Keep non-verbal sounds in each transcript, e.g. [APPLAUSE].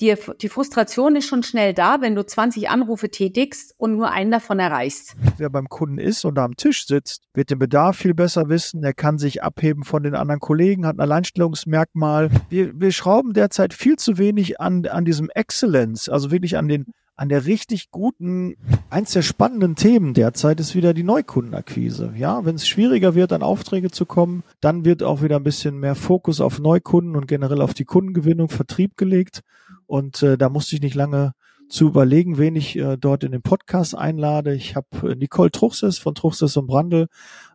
die, die Frustration ist schon schnell da, wenn du 20 Anrufe tätigst und nur einen davon erreichst. Wer beim Kunden ist und am Tisch sitzt, wird den Bedarf viel besser wissen. Er kann sich abheben von den anderen Kollegen, hat ein Alleinstellungsmerkmal. Wir, wir schrauben derzeit viel zu wenig an, an diesem Excellence, also wirklich an den an der richtig guten, eins der spannenden Themen derzeit ist wieder die Neukundenakquise. Ja, wenn es schwieriger wird, an Aufträge zu kommen, dann wird auch wieder ein bisschen mehr Fokus auf Neukunden und generell auf die Kundengewinnung, Vertrieb gelegt. Und äh, da musste ich nicht lange zu überlegen, wen ich äh, dort in den Podcast einlade. Ich habe äh, Nicole Truchses von Truchses und Brandl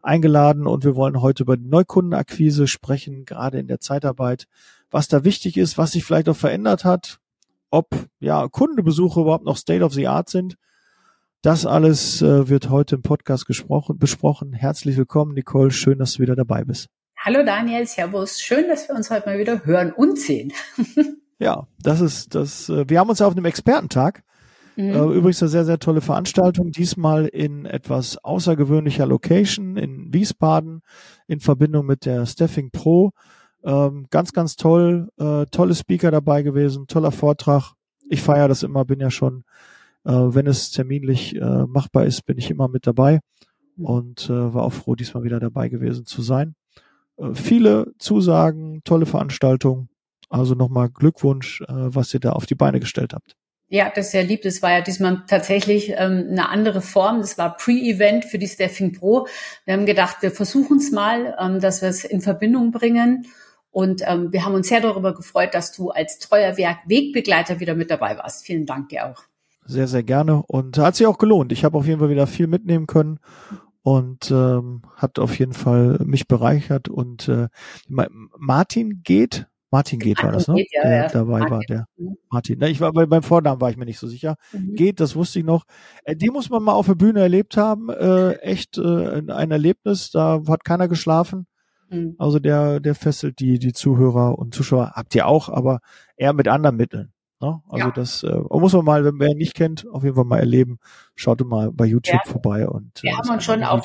eingeladen und wir wollen heute über die Neukundenakquise sprechen, gerade in der Zeitarbeit, was da wichtig ist, was sich vielleicht auch verändert hat, ob ja Kundenbesuche überhaupt noch State of the Art sind. Das alles äh, wird heute im Podcast gesprochen, besprochen. Herzlich willkommen, Nicole. Schön, dass du wieder dabei bist. Hallo Daniel, Servus. Schön, dass wir uns heute mal wieder hören und sehen. [LAUGHS] Ja, das ist das. Äh, wir haben uns ja auf einem Expertentag. Mhm. Äh, übrigens eine sehr, sehr tolle Veranstaltung. Diesmal in etwas außergewöhnlicher Location in Wiesbaden in Verbindung mit der Steffing Pro. Ähm, ganz, ganz toll. Äh, tolle Speaker dabei gewesen. Toller Vortrag. Ich feiere das immer, bin ja schon, äh, wenn es terminlich äh, machbar ist, bin ich immer mit dabei. Mhm. Und äh, war auch froh, diesmal wieder dabei gewesen zu sein. Äh, viele Zusagen, tolle Veranstaltung. Also nochmal Glückwunsch, äh, was ihr da auf die Beine gestellt habt. Ja, das ist sehr lieb. Das war ja diesmal tatsächlich ähm, eine andere Form. Das war Pre-Event für die Staffing Pro. Wir haben gedacht, wir versuchen es mal, ähm, dass wir es in Verbindung bringen. Und ähm, wir haben uns sehr darüber gefreut, dass du als treuer Wegbegleiter wieder mit dabei warst. Vielen Dank dir auch. Sehr, sehr gerne. Und hat sich auch gelohnt. Ich habe auf jeden Fall wieder viel mitnehmen können und ähm, hat auf jeden Fall mich bereichert. Und äh, Martin geht, Martin geht war das, ne? Geht, ja, der ja. dabei Martin. war, der. Martin. Ich war bei, beim Vornamen war ich mir nicht so sicher. Mhm. Geht, das wusste ich noch. Äh, die muss man mal auf der Bühne erlebt haben. Äh, echt äh, ein Erlebnis. Da hat keiner geschlafen. Mhm. Also der, der fesselt die, die Zuhörer und Zuschauer. Habt ihr auch, aber eher mit anderen Mitteln. Ne? Also ja. das äh, muss man mal, wenn wer ihn nicht kennt, auf jeden Fall mal erleben. Schaut mal bei YouTube ja. vorbei und äh, haben uns schon auf,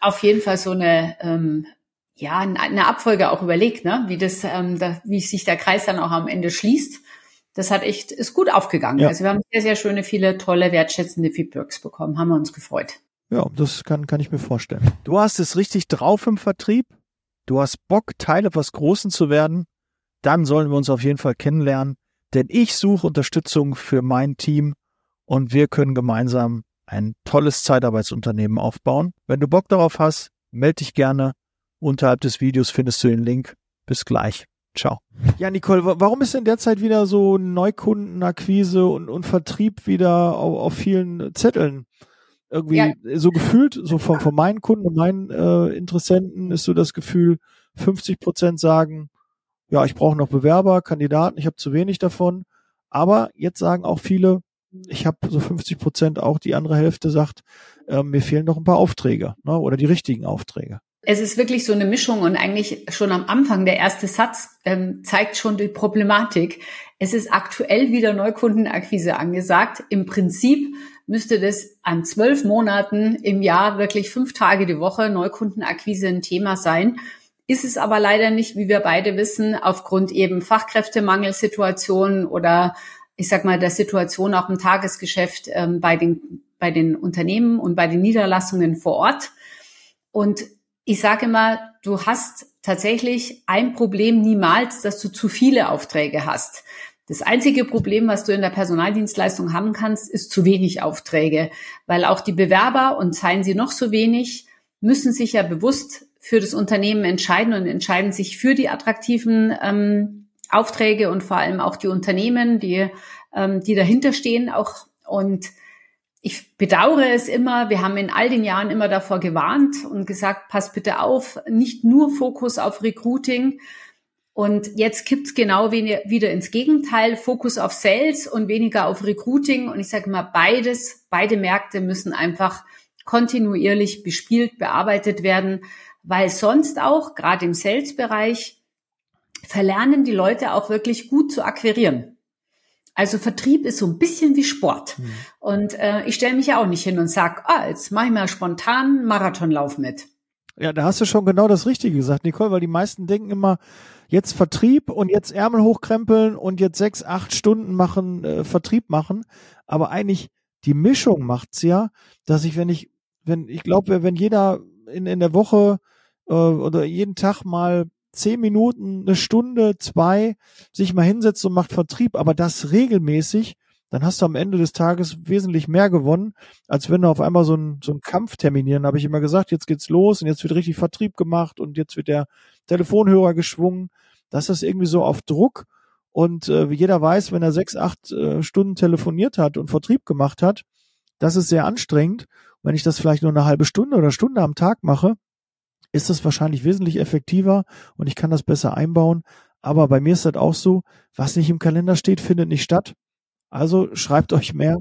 auf jeden Fall so eine ähm, ja, eine Abfolge auch überlegt, ne? wie das, ähm, da, wie sich der Kreis dann auch am Ende schließt. Das hat echt, ist gut aufgegangen. Ja. Also wir haben sehr, sehr schöne, viele tolle, wertschätzende Feedbacks bekommen, haben wir uns gefreut. Ja, das kann, kann ich mir vorstellen. Du hast es richtig drauf im Vertrieb. Du hast Bock, Teil etwas Großen zu werden. Dann sollen wir uns auf jeden Fall kennenlernen. Denn ich suche Unterstützung für mein Team und wir können gemeinsam ein tolles Zeitarbeitsunternehmen aufbauen. Wenn du Bock darauf hast, melde dich gerne Unterhalb des Videos findest du den Link. Bis gleich. Ciao. Ja, Nicole, warum ist denn derzeit wieder so Neukundenakquise und, und Vertrieb wieder auf, auf vielen Zetteln? Irgendwie ja. so gefühlt, so von, von meinen Kunden und meinen äh, Interessenten ist so das Gefühl, 50 Prozent sagen, ja, ich brauche noch Bewerber, Kandidaten, ich habe zu wenig davon. Aber jetzt sagen auch viele, ich habe so 50 Prozent, auch die andere Hälfte sagt, äh, mir fehlen noch ein paar Aufträge ne, oder die richtigen Aufträge. Es ist wirklich so eine Mischung und eigentlich schon am Anfang der erste Satz ähm, zeigt schon die Problematik. Es ist aktuell wieder Neukundenakquise angesagt. Im Prinzip müsste das an zwölf Monaten im Jahr wirklich fünf Tage die Woche Neukundenakquise ein Thema sein. Ist es aber leider nicht, wie wir beide wissen, aufgrund eben Fachkräftemangelsituationen oder ich sag mal der Situation auch im Tagesgeschäft ähm, bei den bei den Unternehmen und bei den Niederlassungen vor Ort. Und ich sage immer, du hast tatsächlich ein Problem niemals, dass du zu viele Aufträge hast. Das einzige Problem, was du in der Personaldienstleistung haben kannst, ist zu wenig Aufträge, weil auch die Bewerber, und seien sie noch so wenig, müssen sich ja bewusst für das Unternehmen entscheiden und entscheiden sich für die attraktiven ähm, Aufträge und vor allem auch die Unternehmen, die, ähm, die dahinter stehen, auch und ich bedauere es immer. Wir haben in all den Jahren immer davor gewarnt und gesagt, pass bitte auf, nicht nur Fokus auf Recruiting. Und jetzt kippt's genau wieder ins Gegenteil, Fokus auf Sales und weniger auf Recruiting. Und ich sage mal, beides, beide Märkte müssen einfach kontinuierlich bespielt, bearbeitet werden, weil sonst auch, gerade im Sales-Bereich, verlernen die Leute auch wirklich gut zu akquirieren. Also Vertrieb ist so ein bisschen wie Sport. Mhm. Und äh, ich stelle mich ja auch nicht hin und sag, ah, jetzt mache ich mal spontan Marathonlauf mit. Ja, da hast du schon genau das Richtige gesagt, Nicole, weil die meisten denken immer, jetzt Vertrieb und jetzt Ärmel hochkrempeln und jetzt sechs, acht Stunden machen, äh, Vertrieb machen. Aber eigentlich die Mischung macht's ja, dass ich, wenn ich, wenn, ich glaube, wenn jeder in, in der Woche äh, oder jeden Tag mal zehn Minuten, eine Stunde, zwei sich mal hinsetzt und macht Vertrieb, aber das regelmäßig, dann hast du am Ende des Tages wesentlich mehr gewonnen, als wenn du auf einmal so einen so einen Kampf terminieren. Habe ich immer gesagt, jetzt geht's los und jetzt wird richtig Vertrieb gemacht und jetzt wird der Telefonhörer geschwungen. Das ist irgendwie so auf Druck. Und äh, wie jeder weiß, wenn er sechs, acht äh, Stunden telefoniert hat und Vertrieb gemacht hat, das ist sehr anstrengend. wenn ich das vielleicht nur eine halbe Stunde oder Stunde am Tag mache, ist das wahrscheinlich wesentlich effektiver und ich kann das besser einbauen. Aber bei mir ist das auch so, was nicht im Kalender steht, findet nicht statt. Also schreibt euch mehr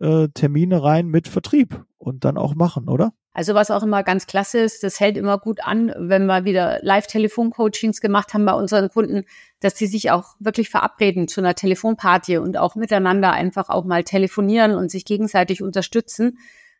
äh, Termine rein mit Vertrieb und dann auch machen, oder? Also was auch immer ganz klasse ist, das hält immer gut an, wenn wir wieder Live-Telefon-Coachings gemacht haben bei unseren Kunden, dass die sich auch wirklich verabreden zu einer Telefonparty und auch miteinander einfach auch mal telefonieren und sich gegenseitig unterstützen.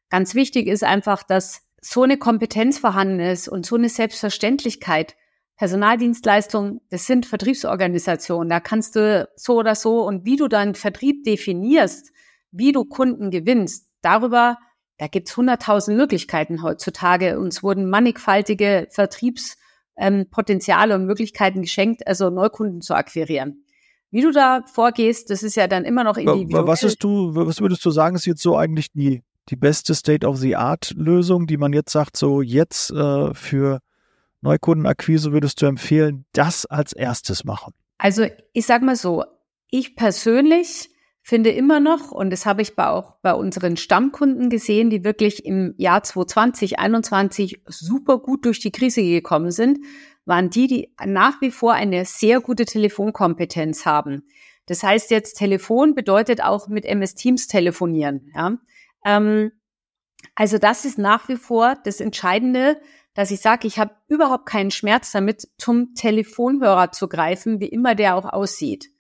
Ganz wichtig ist einfach, dass so eine Kompetenz vorhanden ist und so eine Selbstverständlichkeit. Personaldienstleistung, das sind Vertriebsorganisationen. Da kannst du so oder so und wie du deinen Vertrieb definierst, wie du Kunden gewinnst, darüber, da gibt's hunderttausend Möglichkeiten heutzutage. Uns wurden mannigfaltige Vertriebspotenziale ähm, und Möglichkeiten geschenkt, also Neukunden zu akquirieren. Wie du da vorgehst, das ist ja dann immer noch individuell. Was, ist du, was würdest du sagen, ist jetzt so eigentlich die, die beste State-of-the-Art-Lösung, die man jetzt sagt, so jetzt äh, für Neukundenakquise würdest du empfehlen, das als erstes machen? Also ich sag mal so, ich persönlich finde immer noch, und das habe ich auch bei unseren Stammkunden gesehen, die wirklich im Jahr 2020, 2021 super gut durch die Krise gekommen sind, waren die, die nach wie vor eine sehr gute Telefonkompetenz haben. Das heißt jetzt, Telefon bedeutet auch mit MS Teams telefonieren. Ja? Ähm, also das ist nach wie vor das Entscheidende, dass ich sage, ich habe überhaupt keinen Schmerz damit, zum Telefonhörer zu greifen, wie immer der auch aussieht.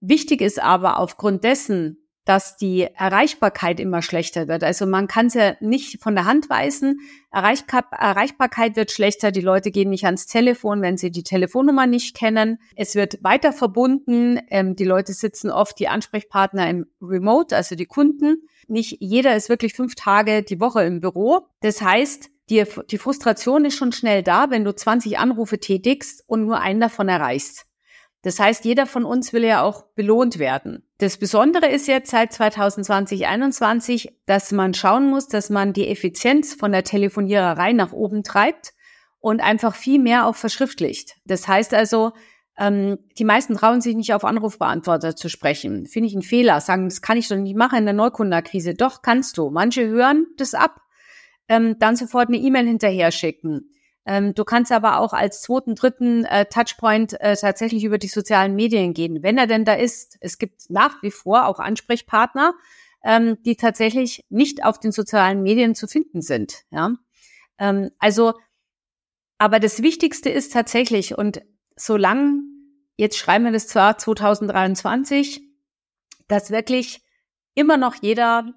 Wichtig ist aber aufgrund dessen, dass die Erreichbarkeit immer schlechter wird. Also man kann es ja nicht von der Hand weisen. Erreichbarkeit wird schlechter. Die Leute gehen nicht ans Telefon, wenn sie die Telefonnummer nicht kennen. Es wird weiter verbunden. Ähm, die Leute sitzen oft die Ansprechpartner im Remote, also die Kunden. Nicht jeder ist wirklich fünf Tage die Woche im Büro. Das heißt, die, die Frustration ist schon schnell da, wenn du 20 Anrufe tätigst und nur einen davon erreichst. Das heißt, jeder von uns will ja auch belohnt werden. Das Besondere ist jetzt seit 2020, 2021, dass man schauen muss, dass man die Effizienz von der Telefoniererei nach oben treibt und einfach viel mehr auch verschriftlicht. Das heißt also, ähm, die meisten trauen sich nicht auf Anrufbeantworter zu sprechen. Finde ich einen Fehler. Sagen, das kann ich doch nicht machen in der Neukundenakquise. Doch, kannst du. Manche hören das ab, ähm, dann sofort eine E-Mail hinterher schicken. Ähm, du kannst aber auch als zweiten, dritten äh, Touchpoint äh, tatsächlich über die sozialen Medien gehen, wenn er denn da ist. Es gibt nach wie vor auch Ansprechpartner, ähm, die tatsächlich nicht auf den sozialen Medien zu finden sind. Ja? Ähm, also, aber das Wichtigste ist tatsächlich, und solange, jetzt schreiben wir das zwar 2023, dass wirklich immer noch jeder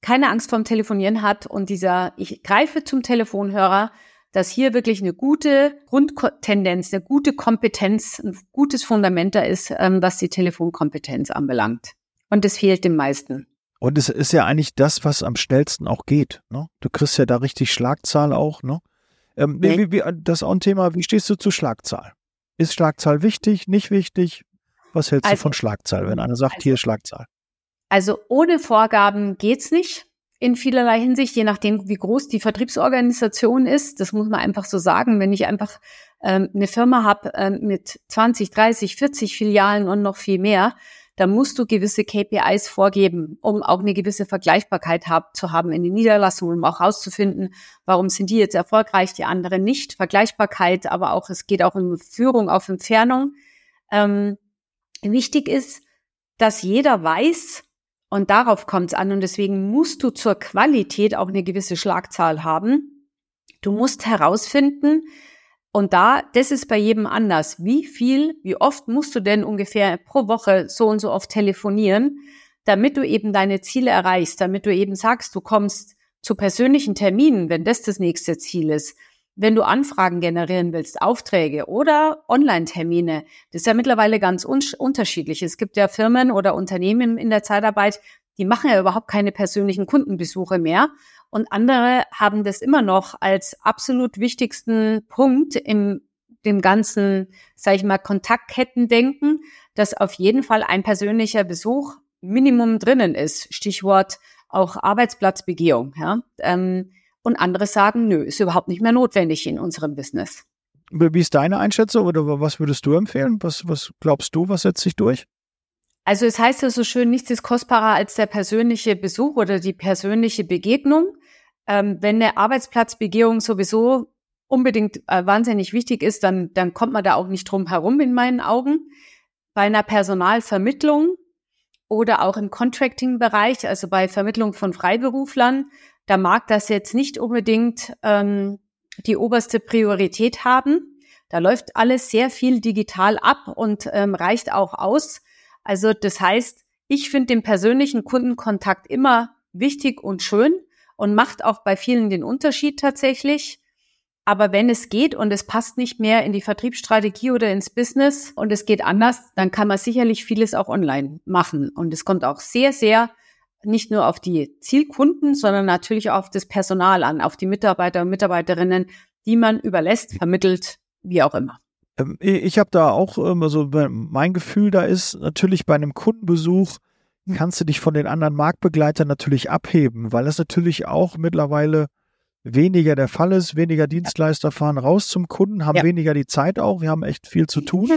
keine Angst vorm Telefonieren hat und dieser, ich greife zum Telefonhörer, dass hier wirklich eine gute Grundtendenz, eine gute Kompetenz, ein gutes Fundament da ist, ähm, was die Telefonkompetenz anbelangt. Und das fehlt den meisten. Und es ist ja eigentlich das, was am schnellsten auch geht. Ne? Du kriegst ja da richtig Schlagzahl auch. Ne? Ähm, nee. wie, wie, das ist auch ein Thema, wie stehst du zu Schlagzahl? Ist Schlagzahl wichtig, nicht wichtig? Was hältst also, du von Schlagzahl, wenn einer sagt, also, hier ist Schlagzahl? Also ohne Vorgaben geht's nicht in vielerlei Hinsicht, je nachdem, wie groß die Vertriebsorganisation ist. Das muss man einfach so sagen. Wenn ich einfach ähm, eine Firma habe ähm, mit 20, 30, 40 Filialen und noch viel mehr, dann musst du gewisse KPIs vorgeben, um auch eine gewisse Vergleichbarkeit hab, zu haben in den Niederlassungen, um auch herauszufinden, warum sind die jetzt erfolgreich, die anderen nicht. Vergleichbarkeit, aber auch es geht auch um Führung auf Entfernung. Ähm, wichtig ist, dass jeder weiß, und darauf kommt es an. Und deswegen musst du zur Qualität auch eine gewisse Schlagzahl haben. Du musst herausfinden, und da, das ist bei jedem anders. Wie viel, wie oft musst du denn ungefähr pro Woche so und so oft telefonieren, damit du eben deine Ziele erreichst, damit du eben sagst, du kommst zu persönlichen Terminen, wenn das das nächste Ziel ist. wenn du Anfragen generieren willst, Aufträge oder Online-Termine, das ist ja mittlerweile ganz un unterschiedlich. Es gibt ja Firmen oder Unternehmen in der Zeitarbeit, die machen ja überhaupt keine persönlichen Kundenbesuche mehr. Und andere haben das immer noch als absolut wichtigsten Punkt im dem ganzen, sage ich mal, Kontaktketten-Denken, dass auf jeden Fall ein persönlicher Besuch Minimum drinnen ist. Stichwort auch Arbeitsplatzbegehung. Ja? Ähm, und andere sagen, nö, ist überhaupt nicht mehr notwendig in unserem Business. Wie ist deine Einschätzung oder was würdest du empfehlen? Was, was glaubst du, was setzt sich durch? Also es heißt ja so schön, nichts ist kostbarer als der persönliche Besuch oder die persönliche Begegnung. Ähm, wenn eine Arbeitsplatzbegehung sowieso unbedingt äh, wahnsinnig wichtig ist, dann, dann kommt man da auch nicht drum herum in meinen Augen. Bei einer Personalvermittlung oder auch im Contracting-Bereich, also bei Vermittlung von Freiberuflern, da mag das jetzt nicht unbedingt ähm, die oberste Priorität haben. Da läuft alles sehr viel digital ab und ähm, reicht auch aus. Also das heißt, ich finde den persönlichen Kundenkontakt immer wichtig und schön und macht auch bei vielen den Unterschied tatsächlich. Aber wenn es geht und es passt nicht mehr in die Vertriebsstrategie oder ins Business und es geht anders, dann kann man sicherlich vieles auch online machen. Und es kommt auch sehr, sehr nicht nur auf die Zielkunden, sondern natürlich auch auf das Personal an, auf die Mitarbeiter und Mitarbeiterinnen, die man überlässt, vermittelt, wie auch immer. Ähm, ich habe da auch immer so, mein Gefühl da ist natürlich bei einem Kundenbesuch kannst du dich von den anderen Marktbegleitern natürlich abheben, weil das natürlich auch mittlerweile weniger der Fall ist. Weniger Dienstleister fahren raus zum Kunden, haben ja. weniger die Zeit auch. Wir haben echt viel zu tun.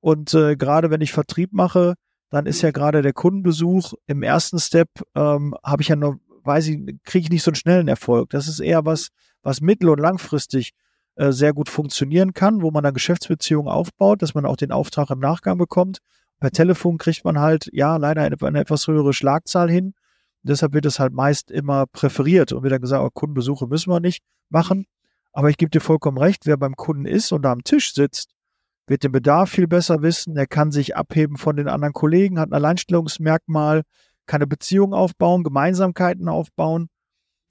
Und äh, gerade wenn ich Vertrieb mache, dann ist ja gerade der Kundenbesuch im ersten Step, ähm, habe ich ja noch, weiß ich, kriege ich nicht so einen schnellen Erfolg. Das ist eher was, was mittel- und langfristig äh, sehr gut funktionieren kann, wo man eine Geschäftsbeziehung aufbaut, dass man auch den Auftrag im Nachgang bekommt. Per Telefon kriegt man halt, ja, leider eine, eine etwas höhere Schlagzahl hin deshalb wird es halt meist immer präferiert und wird dann gesagt, oh, Kundenbesuche müssen wir nicht machen. Aber ich gebe dir vollkommen recht, wer beim Kunden ist und da am Tisch sitzt, wird den Bedarf viel besser wissen. Er kann sich abheben von den anderen Kollegen, hat ein Alleinstellungsmerkmal, kann eine Beziehung aufbauen, Gemeinsamkeiten aufbauen.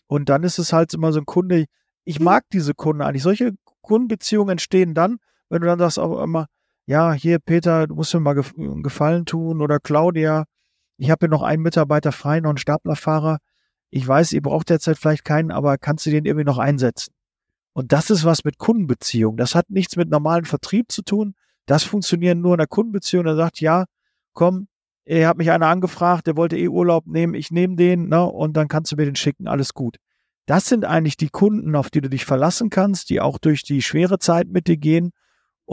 Und dann ist es halt immer so ein Kunde, ich mag diese Kunden eigentlich. Solche Kundenbeziehungen entstehen dann, wenn du dann sagst auch immer, ja, hier Peter, du musst mir mal einen Gefallen tun oder Claudia, ich habe hier noch einen Mitarbeiter frei, noch einen Staplerfahrer. Ich weiß, ihr braucht derzeit vielleicht keinen, aber kannst du den irgendwie noch einsetzen? Und das ist was mit Kundenbeziehung. Das hat nichts mit normalen Vertrieb zu tun. Das funktioniert nur in der Kundenbeziehung. Er sagt, ja, komm, er hat mich einer angefragt, der wollte eh Urlaub nehmen, ich nehme den, ne, und dann kannst du mir den schicken, alles gut. Das sind eigentlich die Kunden, auf die du dich verlassen kannst, die auch durch die schwere Zeit mit dir gehen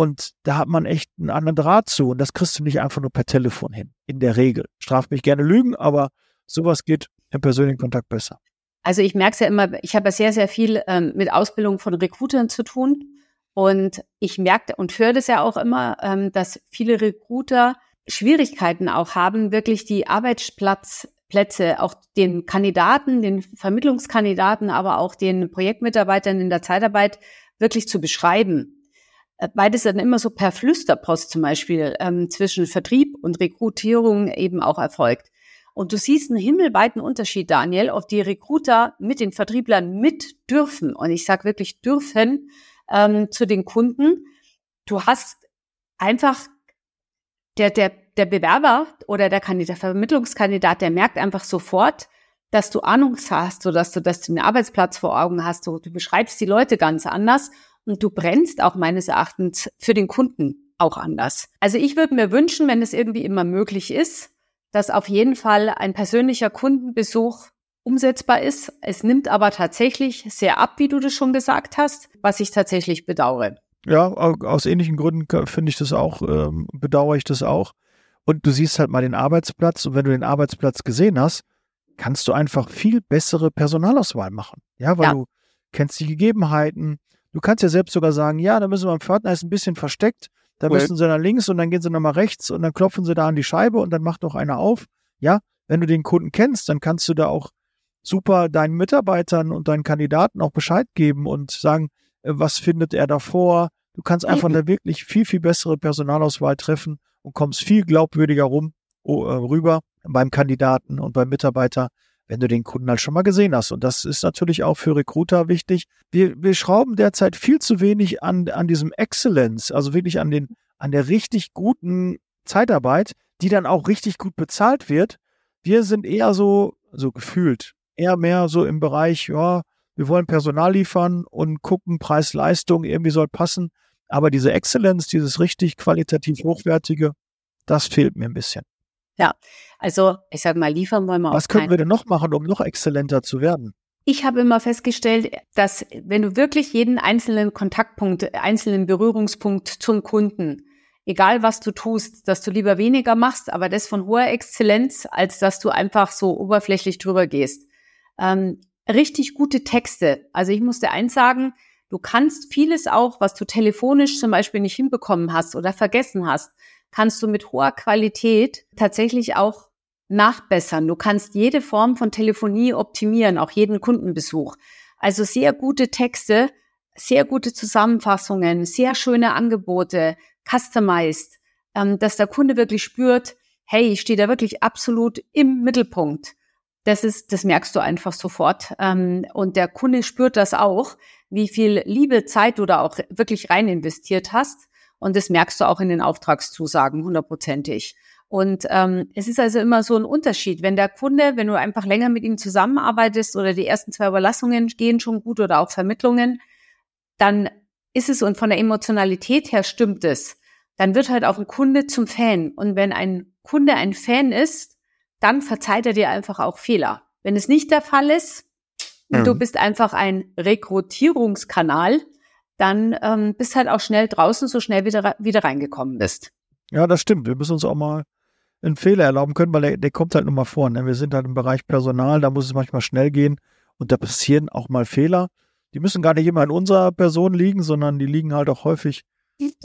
und da hat man echt einen anderen Draht zu. Und das kriegst du nicht einfach nur per Telefon hin. In der Regel. Straft mich gerne Lügen, aber sowas geht im persönlichen Kontakt besser. Also ich merke es ja immer, ich habe ja sehr, sehr viel ähm, mit Ausbildung von Recruitern zu tun. Und ich merke und höre das ja auch immer, ähm, dass viele Recruiter Schwierigkeiten auch haben, wirklich die Arbeitsplatzplätze, auch den Kandidaten, den Vermittlungskandidaten, aber auch den Projektmitarbeitern in der Zeitarbeit wirklich zu beschreiben beides dann immer so per Flüsterpost zum Beispiel ähm, zwischen Vertrieb und Rekrutierung eben auch erfolgt. Und du siehst einen himmelweiten Unterschied, Daniel, ob die Recruiter mit den Vertrieblern mit dürfen. Und ich sage wirklich dürfen ähm, zu den Kunden. Du hast einfach der, der, der Bewerber oder der, Kandidat, der Vermittlungskandidat, der merkt einfach sofort, dass du Ahnung hast, so dass du, dass du einen Arbeitsplatz vor Augen hast. Du, du beschreibst die Leute ganz anders und du brennst auch meines Erachtens für den Kunden auch anders. Also ich würde mir wünschen, wenn es irgendwie immer möglich ist, dass auf jeden Fall ein persönlicher Kundenbesuch umsetzbar ist. Es nimmt aber tatsächlich sehr ab, wie du das schon gesagt hast, was ich tatsächlich bedauere. Ja, aus ähnlichen Gründen finde ich das auch, ähm, bedauere ich das auch. Und du siehst halt mal den Arbeitsplatz und wenn du den Arbeitsplatz gesehen hast, kannst du einfach viel bessere Personalauswahl machen. Ja, weil ja. du kennst die Gegebenheiten, Du kannst ja selbst sogar sagen, ja, da müssen wir am Pförtner, ist ein bisschen versteckt, da cool. müssen sie nach links und dann gehen sie nochmal rechts und dann klopfen sie da an die Scheibe und dann macht doch einer auf. Ja, wenn du den Kunden kennst, dann kannst du da auch super deinen Mitarbeitern und deinen Kandidaten auch Bescheid geben und sagen, äh, was findet er davor. Du kannst einfach eine wirklich viel, viel bessere Personalauswahl treffen und kommst viel glaubwürdiger rum, oh, äh, rüber beim Kandidaten und beim Mitarbeiter, wenn du den Kunden halt schon mal gesehen hast. Und das ist natürlich auch für Recruiter wichtig. Wir, wir schrauben derzeit viel zu wenig an, an diesem Excellence, also wirklich an den, an der richtig guten Zeitarbeit, die dann auch richtig gut bezahlt wird. Wir sind eher so, so gefühlt, eher mehr so im Bereich, ja, wir wollen Personal liefern und gucken, Preis-Leistung, irgendwie soll passen. Aber diese Exzellenz, dieses richtig qualitativ hochwertige, das fehlt mir ein bisschen. Ja, also ich sag mal, liefern wollen wir Was können wir denn noch machen, um noch exzellenter zu werden? Ich habe immer festgestellt, dass wenn du wirklich jeden einzelnen Kontaktpunkt, einzelnen Berührungspunkt zum Kunden, egal was du tust, dass du lieber weniger machst, aber das von hoher Exzellenz, als dass du einfach so oberflächlich drüber gehst. Ähm, richtig gute Texte. Also ich musste eins sagen, du kannst vieles auch, was du telefonisch zum Beispiel nicht hinbekommen hast oder vergessen hast, kannst du mit hoher Qualität tatsächlich auch nachbessern. Du kannst jede Form von Telefonie optimieren, auch jeden Kundenbesuch. Also sehr gute Texte, sehr gute Zusammenfassungen, sehr schöne Angebote, customized, ähm, dass der Kunde wirklich spürt, hey, ich stehe da wirklich absolut im Mittelpunkt. Das ist, das merkst du einfach sofort. Ähm, und der Kunde spürt das auch, wie viel Liebe, Zeit du da auch wirklich rein investiert hast. Und das merkst du auch in den Auftragszusagen hundertprozentig. Und ähm, es ist also immer so ein Unterschied. Wenn der Kunde, wenn du einfach länger mit ihm zusammenarbeitest oder die ersten zwei Überlassungen gehen schon gut oder auch Vermittlungen, dann ist es und von der Emotionalität her stimmt es. Dann wird halt auch ein Kunde zum Fan. Und wenn ein Kunde ein Fan ist, dann verzeiht er dir einfach auch Fehler. Wenn es nicht der Fall ist, mhm. du bist einfach ein Rekrutierungskanal, dann ähm, bist halt auch schnell draußen, so schnell wieder, wieder reingekommen bist. Ja, das stimmt. Wir müssen uns auch mal einen Fehler erlauben können, weil der, der kommt halt nur mal vor. Ne? Wir sind halt im Bereich Personal, da muss es manchmal schnell gehen und da passieren auch mal Fehler. Die müssen gar nicht immer in unserer Person liegen, sondern die liegen halt auch häufig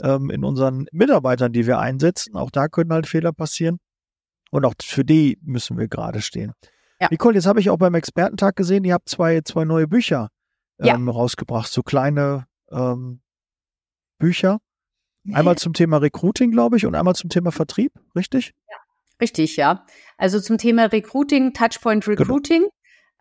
ähm, in unseren Mitarbeitern, die wir einsetzen. Auch da können halt Fehler passieren. Und auch für die müssen wir gerade stehen. Ja. Nicole, jetzt habe ich auch beim Expertentag gesehen, ihr habt zwei, zwei neue Bücher ähm, ja. rausgebracht, so kleine ähm, Bücher. Einmal zum Thema Recruiting, glaube ich, und einmal zum Thema Vertrieb, richtig? Ja, richtig, ja. Also zum Thema Recruiting, Touchpoint genau. Recruiting. Genau.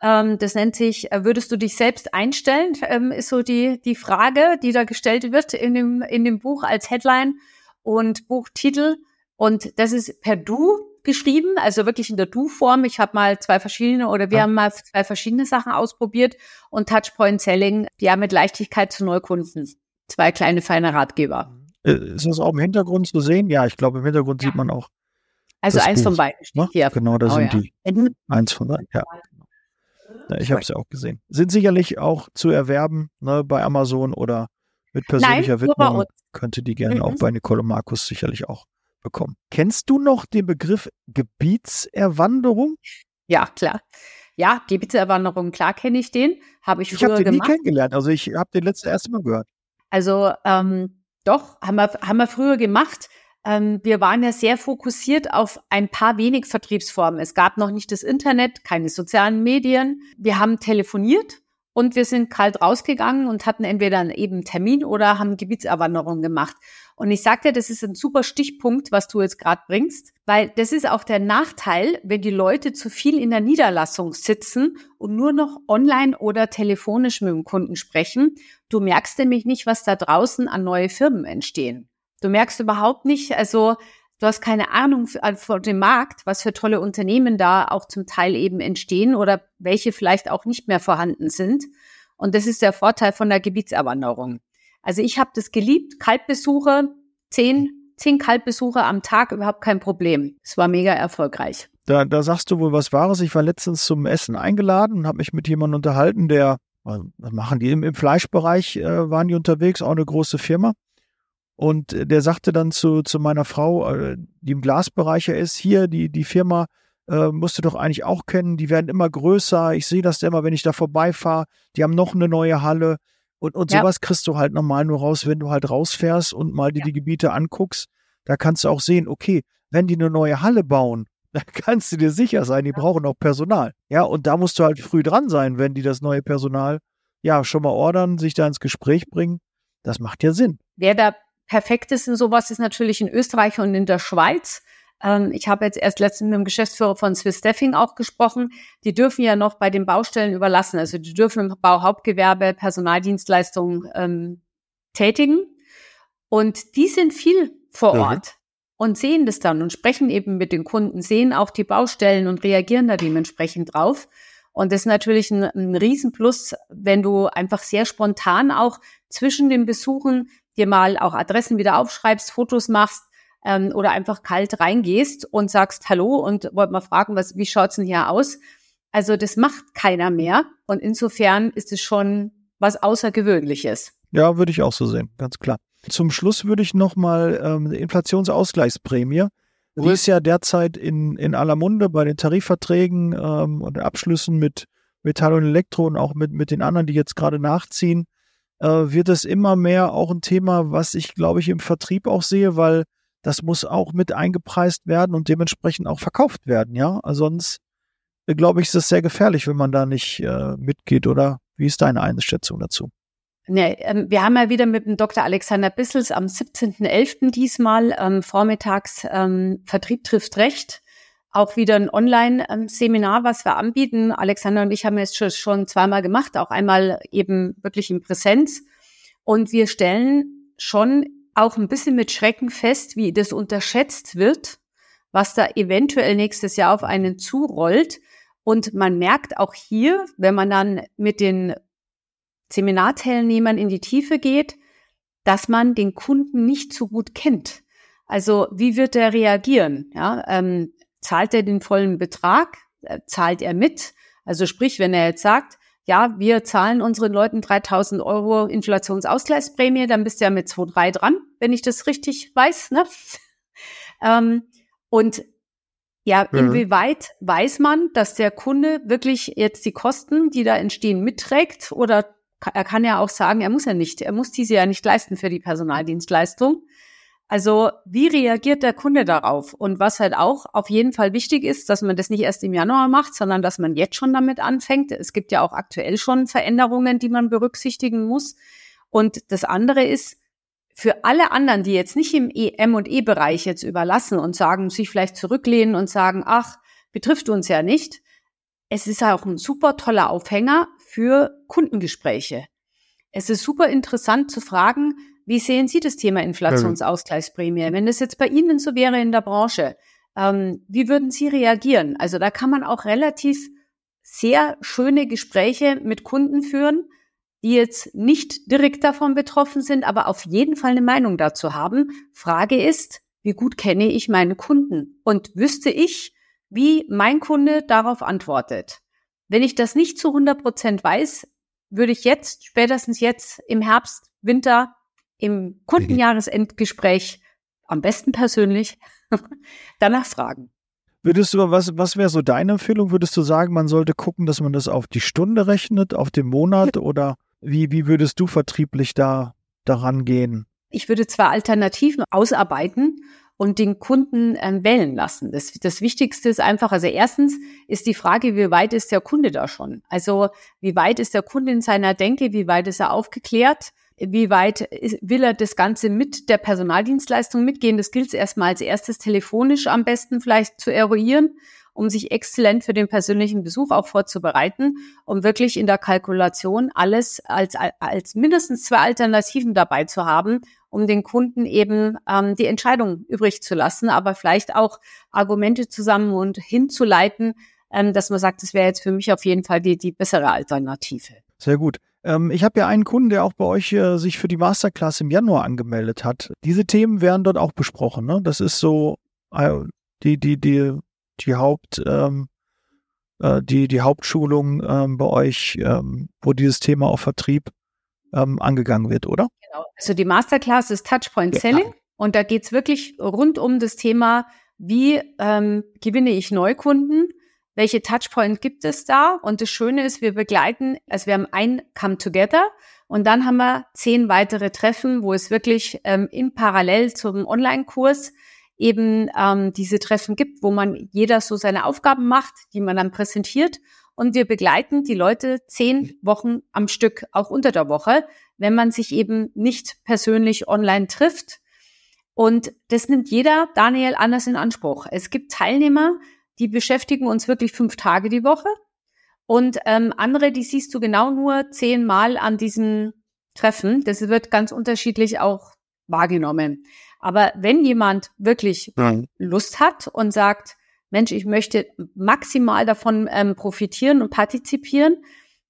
Ähm, das nennt sich, äh, würdest du dich selbst einstellen, ähm, ist so die, die Frage, die da gestellt wird in dem, in dem Buch als Headline und Buchtitel. Und das ist per Du geschrieben, also wirklich in der Du-Form. Ich habe mal zwei verschiedene oder wir ja. haben mal zwei verschiedene Sachen ausprobiert und Touchpoint Selling, ja mit Leichtigkeit zu Neukunden. Zwei kleine feine Ratgeber. Äh, ist das auch im Hintergrund zu sehen? Ja, ich glaube, im Hintergrund ja. sieht man auch. Also eins Buch, von beiden steht ne? hier. Genau, da oh, sind ja. die. Eins von beiden, ja. ja ich habe es ja auch gesehen. Sind sicherlich auch zu erwerben ne, bei Amazon oder mit persönlicher Nein, Widmung. Könnte die gerne mhm. auch bei Nicole Markus sicherlich auch bekommen. Kennst du noch den Begriff Gebietserwanderung? Ja, klar. Ja, Gebietserwanderung, klar kenne ich den. Habe ich, ich früher hab den gemacht. nie kennengelernt. Also ich habe den letzte erste Mal gehört. Also ähm, doch, haben wir, haben wir früher gemacht. Ähm, wir waren ja sehr fokussiert auf ein paar wenig Vertriebsformen. Es gab noch nicht das Internet, keine sozialen Medien. Wir haben telefoniert und wir sind kalt rausgegangen und hatten entweder einen eben Termin oder haben Gebietserwanderung gemacht. Und ich sagte, das ist ein super Stichpunkt, was du jetzt gerade bringst, weil das ist auch der Nachteil, wenn die Leute zu viel in der Niederlassung sitzen und nur noch online oder telefonisch mit dem Kunden sprechen. Du merkst nämlich nicht, was da draußen an neue Firmen entstehen. Du merkst überhaupt nicht, also du hast keine Ahnung äh, von dem Markt, was für tolle Unternehmen da auch zum Teil eben entstehen oder welche vielleicht auch nicht mehr vorhanden sind. Und das ist der Vorteil von der Gebietserwanderung. Also ich habe das geliebt, Kaltbesuche, zehn, zehn Kaltbesuche am Tag, überhaupt kein Problem. Es war mega erfolgreich. Da, da sagst du wohl was Wahres. Ich war letztens zum Essen eingeladen und habe mich mit jemandem unterhalten, der, was machen die, im, im Fleischbereich äh, waren die unterwegs, auch eine große Firma. Und äh, der sagte dann zu, zu meiner Frau, äh, die im Glasbereich ist, hier, die, die Firma äh, musst du doch eigentlich auch kennen, die werden immer größer. Ich sehe das immer, wenn ich da vorbeifahre. Die haben noch eine neue Halle. Und, und ja. sowas kriegst du halt normal nur raus, wenn du halt rausfährst und mal dir ja. die Gebiete anguckst. Da kannst du auch sehen, okay, wenn die eine neue Halle bauen, [LAUGHS] dann kannst du dir sicher sein, die ja. brauchen auch Personal. Ja, und da musst du halt früh dran sein, wenn die das neue Personal ja schon mal ordern, sich da ins Gespräch bringen. Das macht ja Sinn. Wer da perfekt ist in sowas, ist natürlich in Österreich und in der Schweiz. Ähm, ich habe jetzt erst letztens mit dem Geschäftsführer von Swiss Staffing auch gesprochen. Die dürfen ja noch bei den Baustellen überlassen. Also die dürfen im Bauhauptgewerbe Personaldienstleistungen ähm, tätigen. Und die sind viel vor Ort. Mhm und sehen das dann und sprechen eben mit den Kunden, sehen auch die Baustellen und reagieren da dementsprechend drauf. Und das ist natürlich ein, ein Riesenplus, wenn du einfach sehr spontan auch zwischen den Besuchen dir mal auch Adressen wieder aufschreibst, Fotos machst ähm, oder einfach kalt reingehst und sagst Hallo und wollt mal fragen, was, wie schaut's denn hier aus? Also das macht keiner mehr und insofern ist es schon was Außergewöhnliches. Ja, würde ich auch so sehen, ganz klar. Zum Schluss würde ich nochmal ähm, Inflationsausgleichsprämie. Die ist ja derzeit in, in aller Munde bei den Tarifverträgen ähm, und Abschlüssen mit Metall und Elektro und auch mit, mit den anderen, die jetzt gerade nachziehen, wird es immer mehr auch ein Thema, was ich, glaube ich, im Vertrieb auch sehe, weil das muss auch mit eingepreist werden und dementsprechend auch verkauft werden, ja. Also sonst, äh, glaube ich, ist es sehr gefährlich, wenn man da nicht äh, mitgeht, oder wie ist deine Einschätzung dazu? Nee, ähm, wir haben ja wieder mit dem Dr. Alexander Bissels am 17.11. diesmal ähm, vormittags ähm, Vertrieb trifft Recht. Auch wieder ein Online-Seminar, was wir anbieten. Alexander und ich haben es schon zweimal gemacht, auch einmal eben wirklich in Präsenz. Und wir stellen schon auch ein bisschen mit Schrecken fest, wie das unterschätzt wird, was da eventuell nächstes Jahr auf einen zurollt. Und man merkt auch hier, wenn man dann mit den Seminarteilnehmern in die Tiefe geht, dass man den Kunden nicht so gut kennt. Also wie wird er reagieren? Ja, ähm, zahlt er den vollen Betrag? Äh, zahlt er mit? Also sprich, wenn er jetzt sagt, ja, wir zahlen unseren Leuten 3000 Euro Inflationsausgleichsprämie, dann bist du ja mit 2,3 dran, wenn ich das richtig weiß. Ne? [LAUGHS] ähm, und ja, mhm. inwieweit weiß man, dass der Kunde wirklich jetzt die Kosten, die da entstehen, mitträgt oder er kann ja auch sagen, er muss ja nicht, er muss diese ja nicht leisten für die Personaldienstleistung. Also wie reagiert der Kunde darauf? Und was halt auch auf jeden Fall wichtig ist, dass man das nicht erst im Januar macht, sondern dass man jetzt schon damit anfängt. Es gibt ja auch aktuell schon Veränderungen, die man berücksichtigen muss. Und das andere ist, für alle anderen, die jetzt nicht im EM und E-Bereich jetzt überlassen und sagen, sich vielleicht zurücklehnen und sagen, ach, betrifft uns ja nicht. Es ist auch ein super toller Aufhänger, für Kundengespräche. Es ist super interessant zu fragen, wie sehen Sie das Thema Inflationsausgleichsprämie? Wenn das jetzt bei Ihnen so wäre in der Branche, ähm, wie würden Sie reagieren? Also da kann man auch relativ sehr schöne Gespräche mit Kunden führen, die jetzt nicht direkt davon betroffen sind, aber auf jeden Fall eine Meinung dazu haben. Frage ist, wie gut kenne ich meine Kunden? Und wüsste ich, wie mein Kunde darauf antwortet? Wenn ich das nicht zu 100 Prozent weiß, würde ich jetzt, spätestens jetzt im Herbst, Winter, im Kundenjahresendgespräch, am besten persönlich, [LAUGHS] danach fragen. Würdest du, was, was wäre so deine Empfehlung? Würdest du sagen, man sollte gucken, dass man das auf die Stunde rechnet, auf den Monat oder wie, wie würdest du vertrieblich da daran gehen? Ich würde zwar Alternativen ausarbeiten und den Kunden ähm, wählen lassen. Das, das Wichtigste ist einfach, also erstens ist die Frage, wie weit ist der Kunde da schon? Also wie weit ist der Kunde in seiner Denke, wie weit ist er aufgeklärt? Wie weit will er das Ganze mit der Personaldienstleistung mitgehen? Das gilt es erstmal als erstes telefonisch am besten vielleicht zu eruieren, um sich exzellent für den persönlichen Besuch auch vorzubereiten, um wirklich in der Kalkulation alles als, als mindestens zwei Alternativen dabei zu haben, um den Kunden eben ähm, die Entscheidung übrig zu lassen, aber vielleicht auch Argumente zusammen und hinzuleiten, ähm, dass man sagt, das wäre jetzt für mich auf jeden Fall die, die bessere Alternative. Sehr gut. Ähm, ich habe ja einen Kunden, der auch bei euch äh, sich für die Masterclass im Januar angemeldet hat. Diese Themen werden dort auch besprochen. Ne? Das ist so äh, die, die, die, die Haupt, ähm, äh, die, die Hauptschulung ähm, bei euch, ähm, wo dieses Thema auf Vertrieb ähm, angegangen wird, oder? Genau. Also die Masterclass ist Touchpoint Selling ja. und da geht's wirklich rund um das Thema, wie ähm, gewinne ich Neukunden, welche Touchpoint gibt es da? Und das Schöne ist, wir begleiten, also wir haben ein Come Together und dann haben wir zehn weitere Treffen, wo es wirklich ähm, in Parallel zum Online-Kurs eben ähm, diese Treffen gibt, wo man jeder so seine Aufgaben macht, die man dann präsentiert und wir begleiten die Leute zehn Wochen am Stück, auch unter der Woche, wenn man sich eben nicht persönlich online trifft. Und das nimmt jeder, Daniel, anders in Anspruch. Es gibt Teilnehmer, die beschäftigen uns wirklich fünf Tage die Woche. Und ähm, andere, die siehst du genau nur zehnmal an diesem Treffen. Das wird ganz unterschiedlich auch wahrgenommen. Aber wenn jemand wirklich Nein. Lust hat und sagt, Mensch, ich möchte maximal davon ähm, profitieren und partizipieren,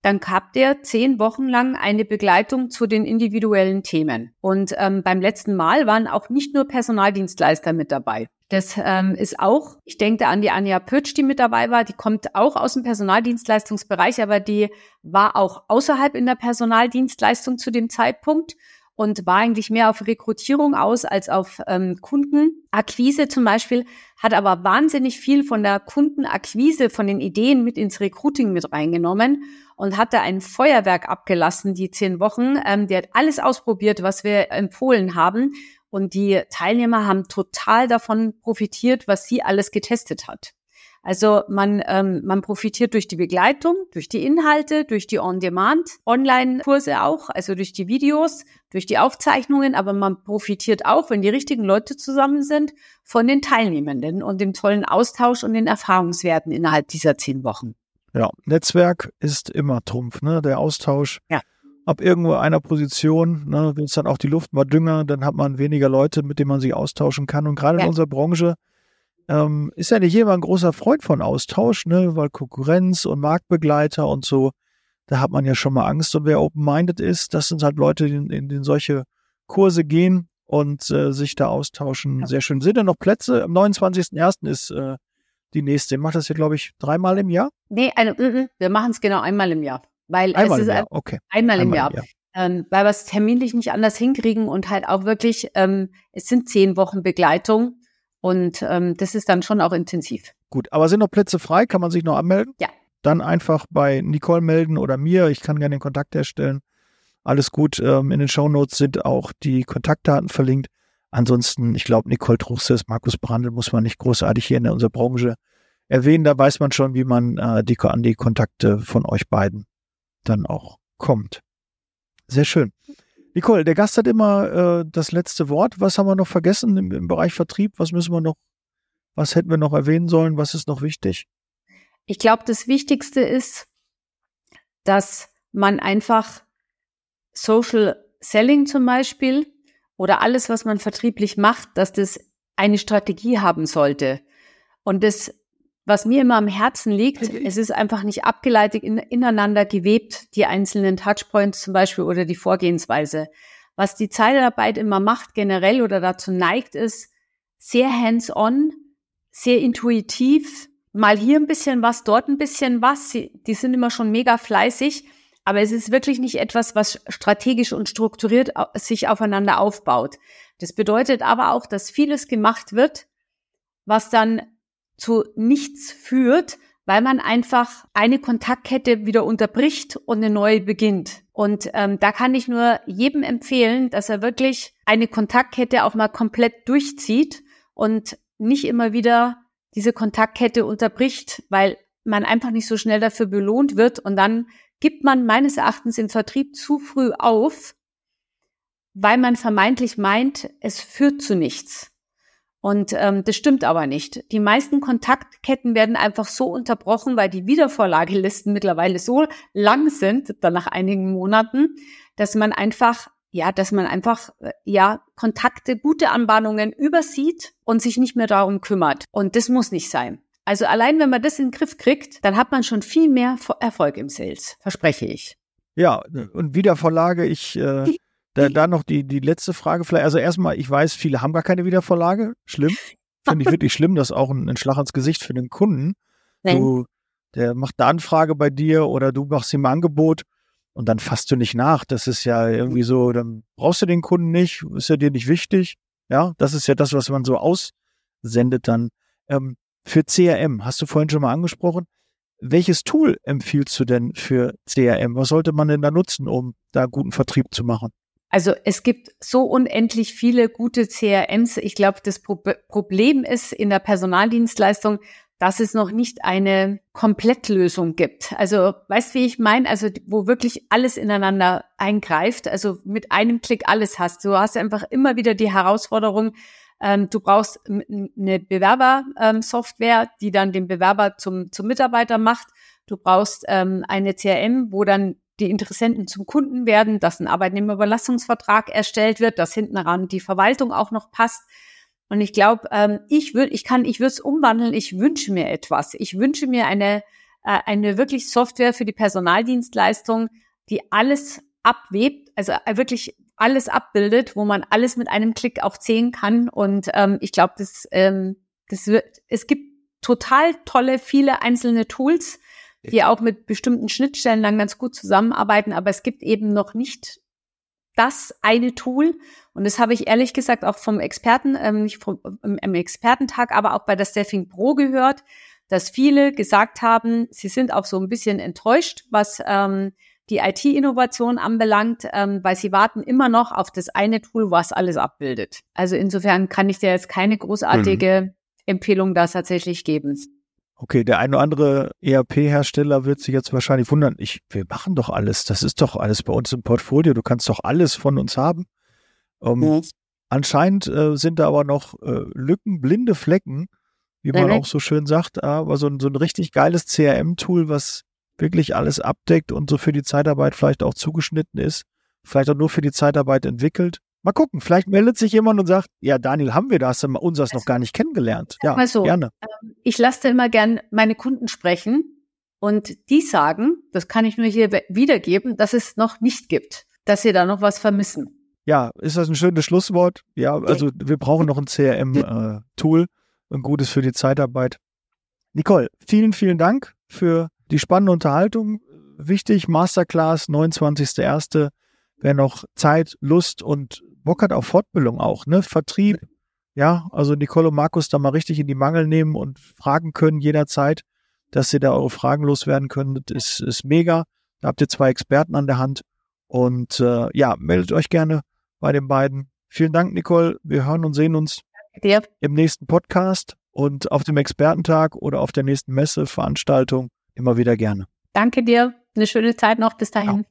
dann habt ihr zehn Wochen lang eine Begleitung zu den individuellen Themen. Und ähm, beim letzten Mal waren auch nicht nur Personaldienstleister mit dabei. Das ähm, ist auch, ich denke an die Anja Pötsch, die mit dabei war, die kommt auch aus dem Personaldienstleistungsbereich, aber die war auch außerhalb in der Personaldienstleistung zu dem Zeitpunkt und war eigentlich mehr auf Rekrutierung aus als auf ähm, Kundenakquise zum Beispiel, hat aber wahnsinnig viel von der Kundenakquise, von den Ideen mit ins Recruiting mit reingenommen und hat da ein Feuerwerk abgelassen, die zehn Wochen. Ähm, die hat alles ausprobiert, was wir empfohlen haben. Und die Teilnehmer haben total davon profitiert, was sie alles getestet hat. Also man, ähm, man profitiert durch die Begleitung, durch die Inhalte, durch die On-Demand, Online-Kurse auch, also durch die Videos, durch die Aufzeichnungen, aber man profitiert auch, wenn die richtigen Leute zusammen sind, von den Teilnehmenden und dem tollen Austausch und den Erfahrungswerten innerhalb dieser zehn Wochen. Ja, Netzwerk ist immer Trumpf, ne? Der Austausch. Ja. Ab irgendwo einer Position, ne, wenn es dann auch die Luft mal dünner, dann hat man weniger Leute, mit denen man sich austauschen kann. Und gerade ja. in unserer Branche ähm, ist ja nicht jeder ein großer Freund von Austausch, ne, weil Konkurrenz und Marktbegleiter und so, da hat man ja schon mal Angst. Und wer open-minded ist, das sind halt Leute, die in, in, in solche Kurse gehen und äh, sich da austauschen. Ja. Sehr schön. Sind denn noch Plätze? Am 29.01. ist äh, die nächste. Macht das hier, glaube ich, dreimal im Jahr? Nee, eine, mm, mm, wir machen es genau einmal im Jahr. Weil einmal es ist im Jahr. Okay. einmal, einmal im Jahr. Im Jahr. Ähm, weil wir es terminlich nicht anders hinkriegen und halt auch wirklich, ähm, es sind zehn Wochen Begleitung und ähm, das ist dann schon auch intensiv. Gut, aber sind noch Plätze frei? Kann man sich noch anmelden? Ja. Dann einfach bei Nicole melden oder mir. Ich kann gerne den Kontakt herstellen. Alles gut. Ähm, in den Shownotes sind auch die Kontaktdaten verlinkt. Ansonsten, ich glaube, Nicole Truchses, Markus Brandl muss man nicht großartig hier in unserer Branche erwähnen. Da weiß man schon, wie man äh, die, an die Kontakte von euch beiden dann auch kommt. Sehr schön. Nicole, der Gast hat immer äh, das letzte Wort. Was haben wir noch vergessen im, im, Bereich Vertrieb? Was müssen wir noch, was hätten wir noch erwähnen sollen? Was ist noch wichtig? Ich glaube, das Wichtigste ist, dass man einfach Social Selling zum Beispiel oder alles, was man vertrieblich macht, dass das eine Strategie haben sollte. Und das was mir immer am Herzen liegt, es ist einfach nicht abgeleitet in, ineinander gewebt, die einzelnen Touchpoints zum Beispiel oder die Vorgehensweise. Was die Zeitarbeit immer macht generell oder dazu neigt, ist sehr hands-on, sehr intuitiv, mal hier ein bisschen was, dort ein bisschen was. Sie, die sind immer schon mega fleißig, aber es ist wirklich nicht etwas, was strategisch und strukturiert sich aufeinander aufbaut. Das bedeutet aber auch, dass vieles gemacht wird, was dann zu nichts führt, weil man einfach eine Kontaktkette wieder unterbricht und eine neue beginnt. Und ähm, da kann ich nur jedem empfehlen, dass er wirklich eine Kontaktkette auch mal komplett durchzieht und nicht immer wieder diese Kontaktkette unterbricht, weil man einfach nicht so schnell dafür belohnt wird und dann gibt man meines Erachtens im Vertrieb zu früh auf, weil man vermeintlich meint, es führt zu nichts. Und ähm, das stimmt aber nicht. Die meisten Kontaktketten werden einfach so unterbrochen, weil die Wiedervorlagelisten mittlerweile so lang sind, dann nach einigen Monaten, dass man einfach, ja, dass man einfach, äh, ja, Kontakte, gute Anbahnungen übersieht und sich nicht mehr darum kümmert. Und das muss nicht sein. Also allein wenn man das in den Griff kriegt, dann hat man schon viel mehr Erfolg im Sales, verspreche ich. Ja, und Wiedervorlage, ich äh, [LAUGHS] Da, da noch die, die letzte Frage vielleicht. Also erstmal, ich weiß, viele haben gar keine Wiedervorlage. Schlimm. Finde ich [LAUGHS] wirklich schlimm, das ist auch ein, ein Schlag ins Gesicht für den Kunden. Nein. Du, der macht eine Anfrage bei dir oder du machst ihm ein Angebot und dann fasst du nicht nach. Das ist ja irgendwie so, dann brauchst du den Kunden nicht, ist ja dir nicht wichtig. Ja, das ist ja das, was man so aussendet dann. Ähm, für CRM, hast du vorhin schon mal angesprochen. Welches Tool empfiehlst du denn für CRM? Was sollte man denn da nutzen, um da guten Vertrieb zu machen? Also es gibt so unendlich viele gute CRMs. Ich glaube, das Pro Problem ist in der Personaldienstleistung, dass es noch nicht eine Komplettlösung gibt. Also, weißt wie ich meine? Also, wo wirklich alles ineinander eingreift. Also mit einem Klick alles hast. Du hast einfach immer wieder die Herausforderung, ähm, du brauchst eine Bewerbersoftware, ähm, die dann den Bewerber zum, zum Mitarbeiter macht. Du brauchst ähm, eine CRM, wo dann die Interessenten zum Kunden werden, dass ein Arbeitnehmerüberlassungsvertrag erstellt wird, dass hinten ran die Verwaltung auch noch passt. Und ich glaube, ähm, ich würde, ich kann, ich würde es umwandeln. Ich wünsche mir etwas. Ich wünsche mir eine äh, eine wirklich Software für die Personaldienstleistung, die alles abwebt, also äh, wirklich alles abbildet, wo man alles mit einem Klick auch sehen kann. Und ähm, ich glaube, das, ähm, das wird, es gibt total tolle, viele einzelne Tools, die auch mit bestimmten Schnittstellen dann ganz gut zusammenarbeiten, aber es gibt eben noch nicht das eine Tool. Und das habe ich ehrlich gesagt auch vom Experten, ähm, nicht vom im Expertentag, aber auch bei der Staffing Pro gehört, dass viele gesagt haben, sie sind auch so ein bisschen enttäuscht, was ähm, die IT-Innovation anbelangt, ähm, weil sie warten immer noch auf das eine Tool, was alles abbildet. Also insofern kann ich dir jetzt keine großartige mhm. Empfehlung da tatsächlich geben. Okay, der eine oder andere ERP-Hersteller wird sich jetzt wahrscheinlich wundern, ich, wir machen doch alles, das ist doch alles bei uns im Portfolio, du kannst doch alles von uns haben. Ähm, ja. Anscheinend äh, sind da aber noch äh, Lücken, blinde Flecken, wie man auch so schön sagt, aber so ein, so ein richtig geiles CRM-Tool, was wirklich alles abdeckt und so für die Zeitarbeit vielleicht auch zugeschnitten ist, vielleicht auch nur für die Zeitarbeit entwickelt. Mal gucken, vielleicht meldet sich jemand und sagt, ja, Daniel, haben wir das, uns das noch gar nicht kennengelernt. Ja, so, gerne. Ähm, ich lasse immer gern meine Kunden sprechen und die sagen, das kann ich nur hier wiedergeben, dass es noch nicht gibt, dass sie da noch was vermissen. Ja, ist das ein schönes Schlusswort? Ja, also wir brauchen noch ein CRM-Tool, äh, ein gutes für die Zeitarbeit. Nicole, vielen, vielen Dank für die spannende Unterhaltung. Wichtig, Masterclass, 29.01. Wer noch Zeit, Lust und Bock hat auf Fortbildung auch, ne? Vertrieb. Ja, also Nicole und Markus da mal richtig in die Mangel nehmen und fragen können jederzeit, dass ihr da eure Fragen loswerden könnt, ist, ist mega. Da habt ihr zwei Experten an der Hand. Und äh, ja, meldet euch gerne bei den beiden. Vielen Dank, Nicole. Wir hören und sehen uns im nächsten Podcast und auf dem Expertentag oder auf der nächsten Messeveranstaltung immer wieder gerne. Danke dir. Eine schöne Zeit noch. Bis dahin.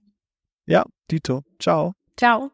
Ja, ja Dito. Ciao. Ciao.